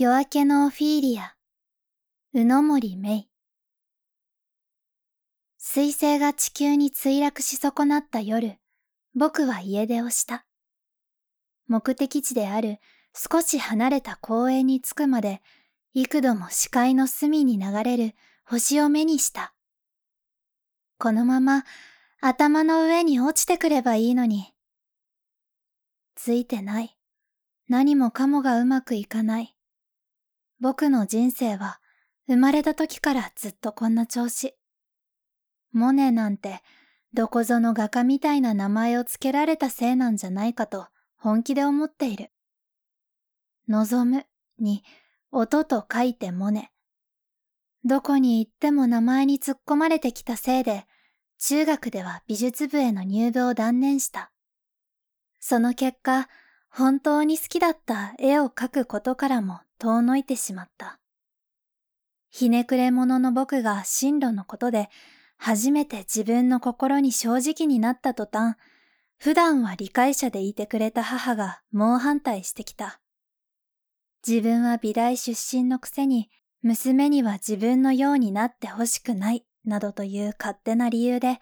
夜明けのオフィーリア、宇野森芽水星が地球に墜落し損なった夜、僕は家出をした。目的地である少し離れた公園に着くまで、幾度も視界の隅に流れる星を目にした。このまま頭の上に落ちてくればいいのに。ついてない。何もかもがうまくいかない。僕の人生は生まれた時からずっとこんな調子。モネなんてどこぞの画家みたいな名前を付けられたせいなんじゃないかと本気で思っている。望むに音と書いてモネ。どこに行っても名前に突っ込まれてきたせいで中学では美術部への入部を断念した。その結果、本当に好きだった絵を描くことからも遠のいてしまった。ひねくれ者の僕が進路のことで初めて自分の心に正直になった途端、普段は理解者でいてくれた母が猛反対してきた。自分は美大出身のくせに娘には自分のようになってほしくないなどという勝手な理由で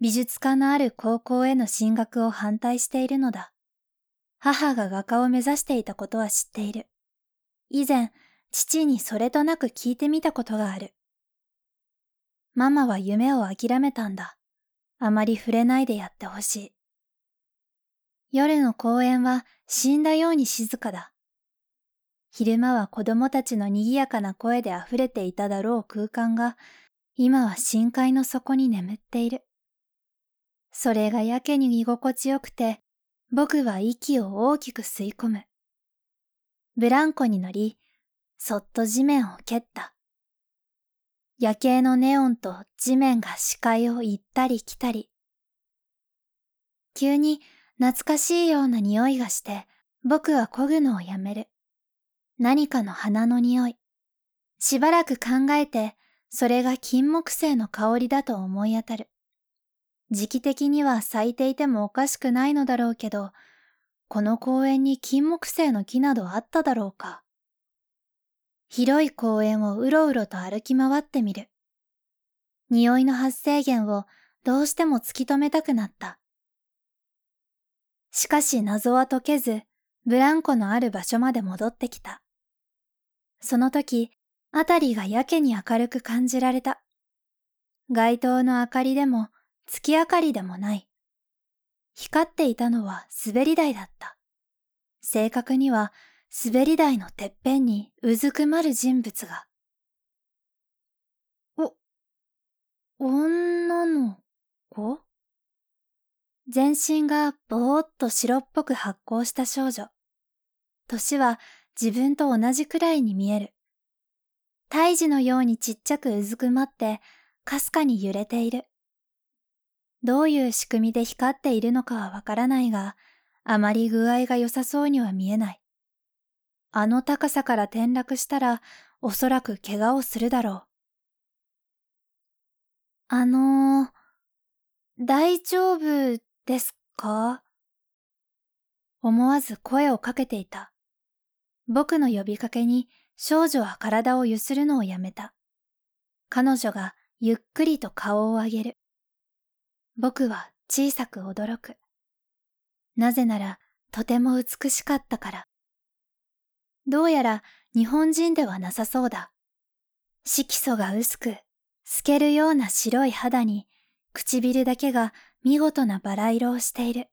美術科のある高校への進学を反対しているのだ。母が画家を目指していたことは知っている。以前、父にそれとなく聞いてみたことがある。ママは夢を諦めたんだ。あまり触れないでやってほしい。夜の公園は死んだように静かだ。昼間は子供たちの賑やかな声で溢れていただろう空間が、今は深海の底に眠っている。それがやけに居心地よくて、僕は息を大きく吸い込む。ブランコに乗り、そっと地面を蹴った。夜景のネオンと地面が視界を行ったり来たり。急に懐かしいような匂いがして、僕は漕ぐのをやめる。何かの花の匂い。しばらく考えて、それが金木犀の香りだと思い当たる。時期的には咲いていてもおかしくないのだろうけど、この公園に金木犀の木などあっただろうか。広い公園をうろうろと歩き回ってみる。匂いの発生源をどうしても突き止めたくなった。しかし謎は解けず、ブランコのある場所まで戻ってきた。その時、あたりがやけに明るく感じられた。街灯の明かりでも月明かりでもない。光っていたのは滑り台だった。正確には滑り台のてっぺんにうずくまる人物が。お、女の子？全身がぼーっと白っぽく発光した少女。年は自分と同じくらいに見える。胎児のようにちっちゃくうずくまって、かすかに揺れている。どういう仕組みで光っているのかはわからないが、あまり具合が良さそうには見えない。あの高さから転落したら、おそらく怪我をするだろう。あのー、大丈夫ですか？思わず声をかけていた。僕の呼びかけに少女は体をゆするのをやめた。彼女がゆっくりと顔を上げる。僕は小さく驚く。なぜならとても美しかったから。どうやら日本人ではなさそうだ。色素が薄く、透けるような白い肌に、唇だけが見事なバラ色をしている。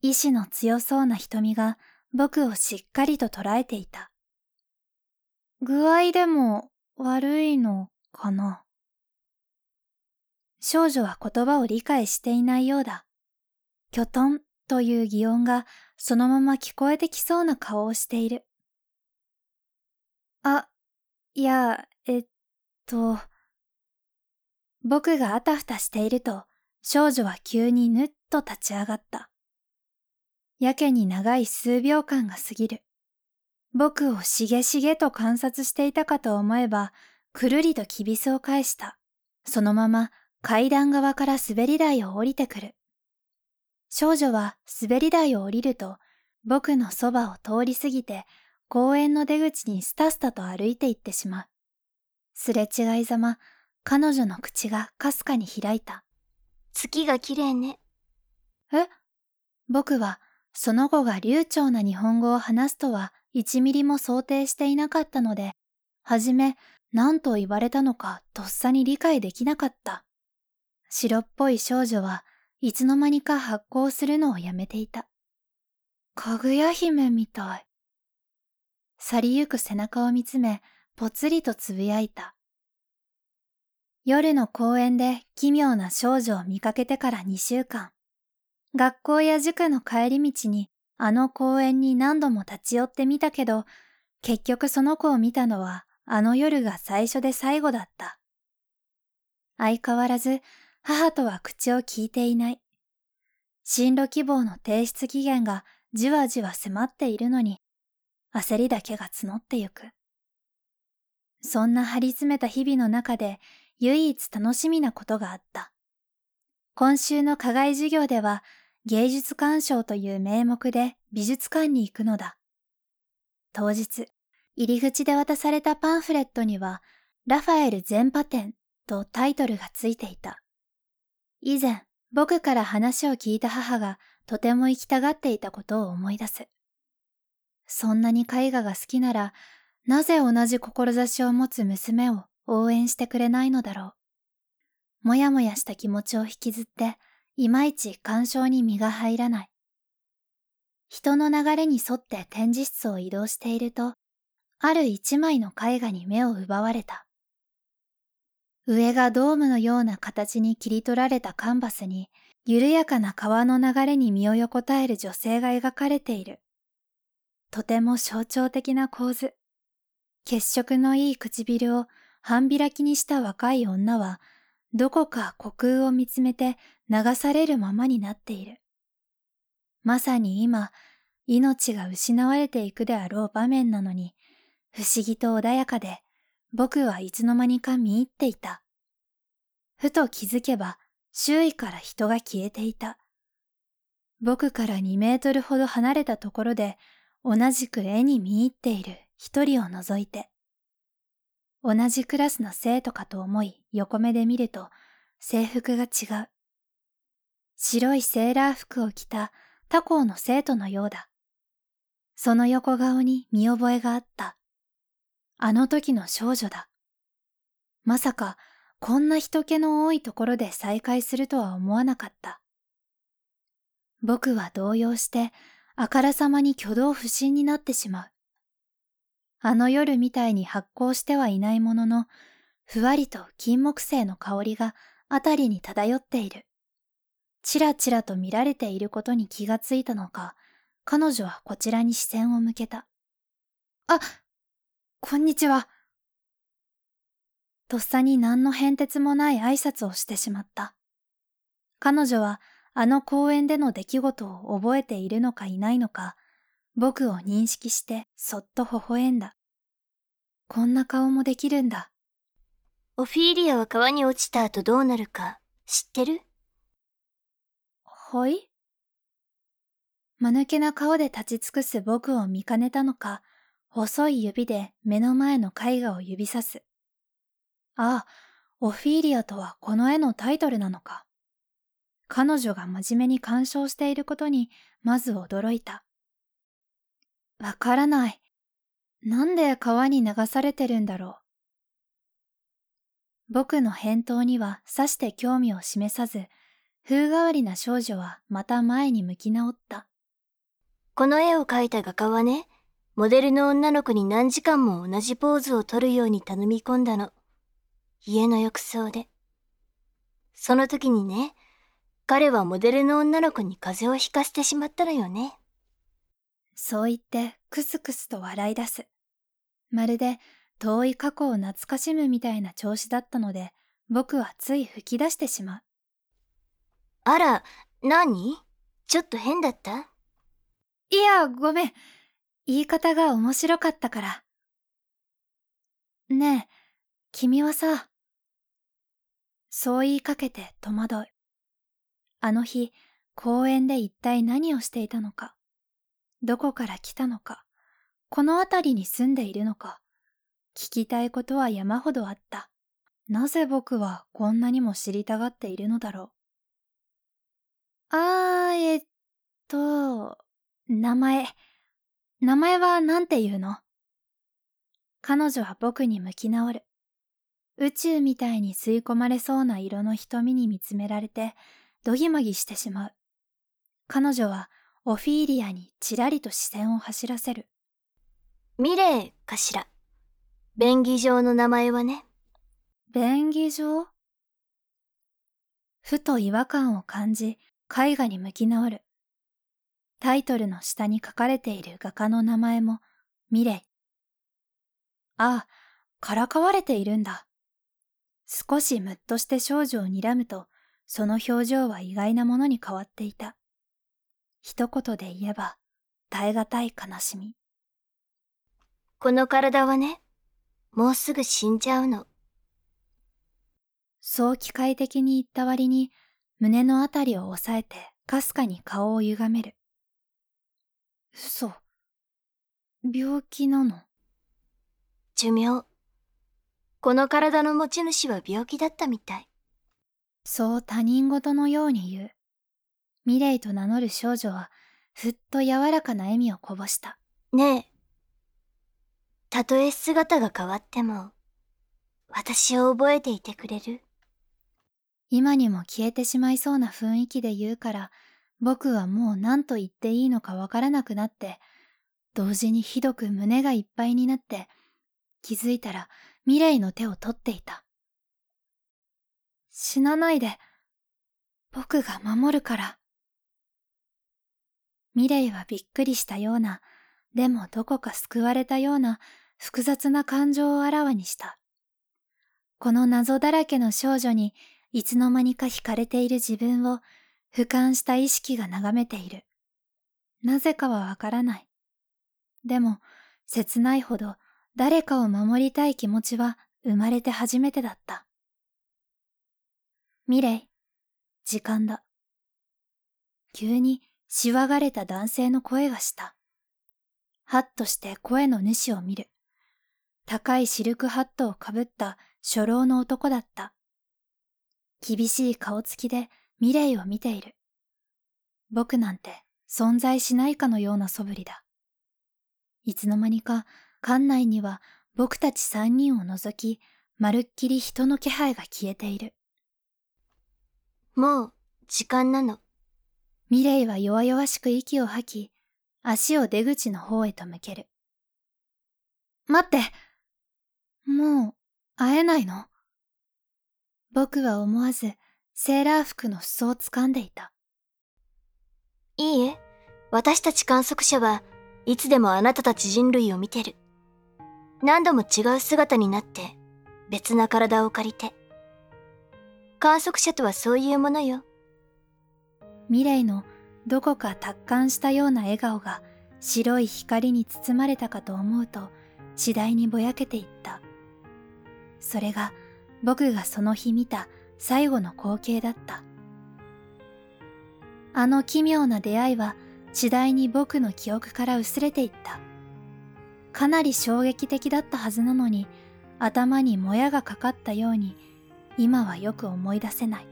意志の強そうな瞳が僕をしっかりと捉えていた。具合でも悪いのかな？少女は言葉を理解していないようだ。きょとんという擬音がそのまま聞こえてきそうな顔をしている。あ、いや、えっと。僕があたふたしていると少女は急にぬっと立ち上がった。やけに長い数秒間が過ぎる。僕をしげしげと観察していたかと思えば、くるりときびすを返した。そのまま階段側から滑り台を降りてくる。少女は滑り台を降りると、僕のそばを通り過ぎて、公園の出口にスタスタと歩いて行ってしまう。すれ違いざま、彼女の口がかすかに開いた。月が綺麗ね。え？僕は、その子が流暢な日本語を話すとは一ミリも想定していなかったので、はじめ何と言われたのかとっさに理解できなかった。白っぽい少女はいつの間にか発光するのをやめていた。かぐや姫みたい。去りゆく背中を見つめ、ぽつりとつぶやいた。夜の公園で奇妙な少女を見かけてから2週間。学校や塾の帰り道にあの公園に何度も立ち寄ってみたけど、結局その子を見たのはあの夜が最初で最後だった。相変わらず母とは口を聞いていない。進路希望の提出期限がじわじわ迫っているのに、焦りだけが募ってゆく。そんな張り詰めた日々の中で唯一楽しみなことがあった。今週の課外授業では芸術鑑賞という名目で美術館に行くのだ。当日、入り口で渡されたパンフレットには、ラファエル全パ展とタイトルがついていた。以前、僕から話を聞いた母がとても行きたがっていたことを思い出す。そんなに絵画が好きなら、なぜ同じ志を持つ娘を応援してくれないのだろう。もやもやした気持ちを引きずって、いまいち鑑賞に身が入らない。人の流れに沿って展示室を移動していると、ある一枚の絵画に目を奪われた。上がドームのような形に切り取られたカンバスに、緩やかな川の流れに身を横たえる女性が描かれている。とても象徴的な構図。血色のいい唇を半開きにした若い女は、どこか虚空を見つめて流されるままになっている。まさに今、命が失われていくであろう場面なのに、不思議と穏やかで、僕はいつの間にか見入っていた。ふと気づけば、周囲から人が消えていた。僕から2メートルほど離れたところで、同じく絵に見入っている一人を除いて。同じクラスの生徒かと思い横目で見ると制服が違う。白いセーラー服を着た他校の生徒のようだ。その横顔に見覚えがあった。あの時の少女だ。まさか、こんな人気の多いところで再会するとは思わなかった。僕は動揺して、あからさまに挙動不審になってしまう。あの夜みたいに発光してはいないものの、ふわりと金木犀の香りがあたりに漂っている。ちらちらと見られていることに気がついたのか、彼女はこちらに視線を向けた。あ、こんにちは。とっさに何の変哲もない挨拶をしてしまった。彼女はあの公園での出来事を覚えているのかいないのか、僕を認識してそっと微笑んだ。こんな顔もできるんだ。オフィーリアは川に落ちた後どうなるか知ってる？はい？間抜けな顔で立ち尽くす僕を見かねたのか、細い指で目の前の絵画を指さす。ああ、オフィーリアとはこの絵のタイトルなのか。彼女が真面目に鑑賞していることにまず驚いた。わからない。なんで川に流されてるんだろう。僕の返答にはさして興味を示さず、風変わりな少女はまた前に向き直った。この絵を描いた画家はね、モデルの女の子に何時間も同じポーズを取るように頼み込んだの。家の浴槽で。その時にね、彼はモデルの女の子に風邪をひかせてしまったのよね。そう言ってクスクスと笑い出す。まるで遠い過去を懐かしむみたいな調子だったので、僕はつい吹き出してしまう。あら、何？ちょっと変だった？いや、ごめん。言い方が面白かったから。ねえ、君はさ、そう言いかけて戸惑う。あの日、公園で一体何をしていたのか、どこから来たのか、この辺りに住んでいるのか。聞きたいことは山ほどあった。なぜ僕はこんなにも知りたがっているのだろう。あー、えっと、名前。名前は何て言うの？彼女は僕に向き直る。宇宙みたいに吸い込まれそうな色の瞳に見つめられて、どぎまぎしてしまう。彼女はオフィーリアにちらりと視線を走らせる。ミレーかしら。便宜上の名前はね。便宜上？ふと違和感を感じ、絵画に向き直る。タイトルの下に書かれている画家の名前もミレイ。ああ、からかわれているんだ。少しムッとして少女を睨むと、その表情は意外なものに変わっていた。一言で言えば、耐え難い悲しみ。この体はね、もうすぐ死んじゃうの。そう機械的に言った割に、胸のあたりを押さえて、かすかに顔を歪める。嘘。病気なの？寿命。この体の持ち主は病気だったみたい。そう他人事のように言う。ミレイと名乗る少女は、ふっと柔らかな笑みをこぼした。ねえ。たとえ姿が変わっても、私を覚えていてくれる今にも消えてしまいそうな雰囲気で言うから、僕はもう何と言っていいのかわからなくなって、同時にひどく胸がいっぱいになって、気づいたらミレイの手を取っていた。死なないで。僕が守るから。ミレイはびっくりしたような、でもどこか救われたような複雑な感情をあらわにした。この謎だらけの少女にいつの間にか惹かれている自分を俯瞰した意識が眺めている。なぜかはわからない。でも、切ないほど誰かを守りたい気持ちは生まれて初めてだった。ミレイ、時間だ。急にしわがれた男性の声がした。ハッとして声の主を見る。高いシルクハットをかぶった初老の男だった。厳しい顔つきでミレイを見ている。僕なんて存在しないかのような素振りだ。いつの間にか館内には僕たち三人を除き、まるっきり人の気配が消えている。もう、時間なの。ミレイは弱々しく息を吐き、足を出口の方へと向ける。待ってもう、会えないの？僕は思わず、セーラー服の裾を掴んでいた。いいえ、私たち観測者はいつでもあなたたち人類を見てる。何度も違う姿になって別な体を借りて観測者とはそういうものよミレイのどこか達観したような笑顔が白い光に包まれたかと思うと次第にぼやけていったそれが僕がその日見た最後の光景だった。あの奇妙な出会いは次第に僕の記憶から薄れていった。かなり衝撃的だったはずなのに頭にもやがかかったように今はよく思い出せない。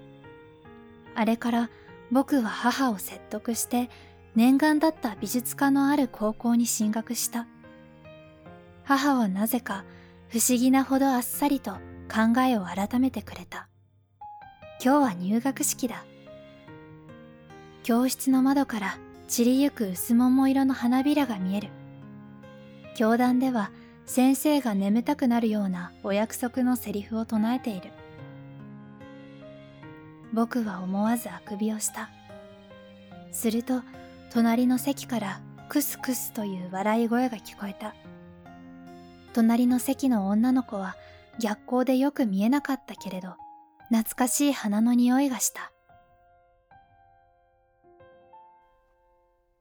あれから僕は母を説得して念願だった美術科のある高校に進学した。母はなぜか不思議なほどあっさりと考えを改めてくれた。今日は入学式だ。教室の窓から散りゆく薄桃色の花びらが見える。教団では先生が眠たくなるようなお約束のセリフを唱えている。僕は思わずあくびをした。すると隣の席からクスクスという笑い声が聞こえた。隣の席の女の子は逆光でよく見えなかったけれど懐かしい花の匂いがした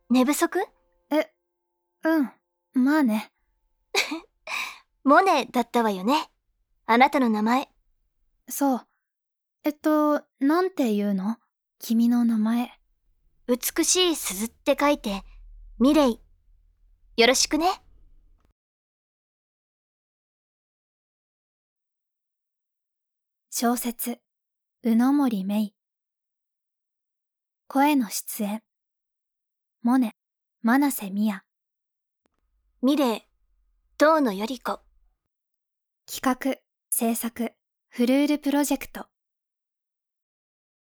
寝不足？えうんまあね。モネだったわよね。あなたの名前。そう。えっと、なんて言うの？君の名前。美しい鈴って書いて、ミレイ。よろしくね。小説、宇野森芽衣。声の出演、モネ、真瀬美也。ミレイ、遠野より子。企画、制作、フルールプロジェクト。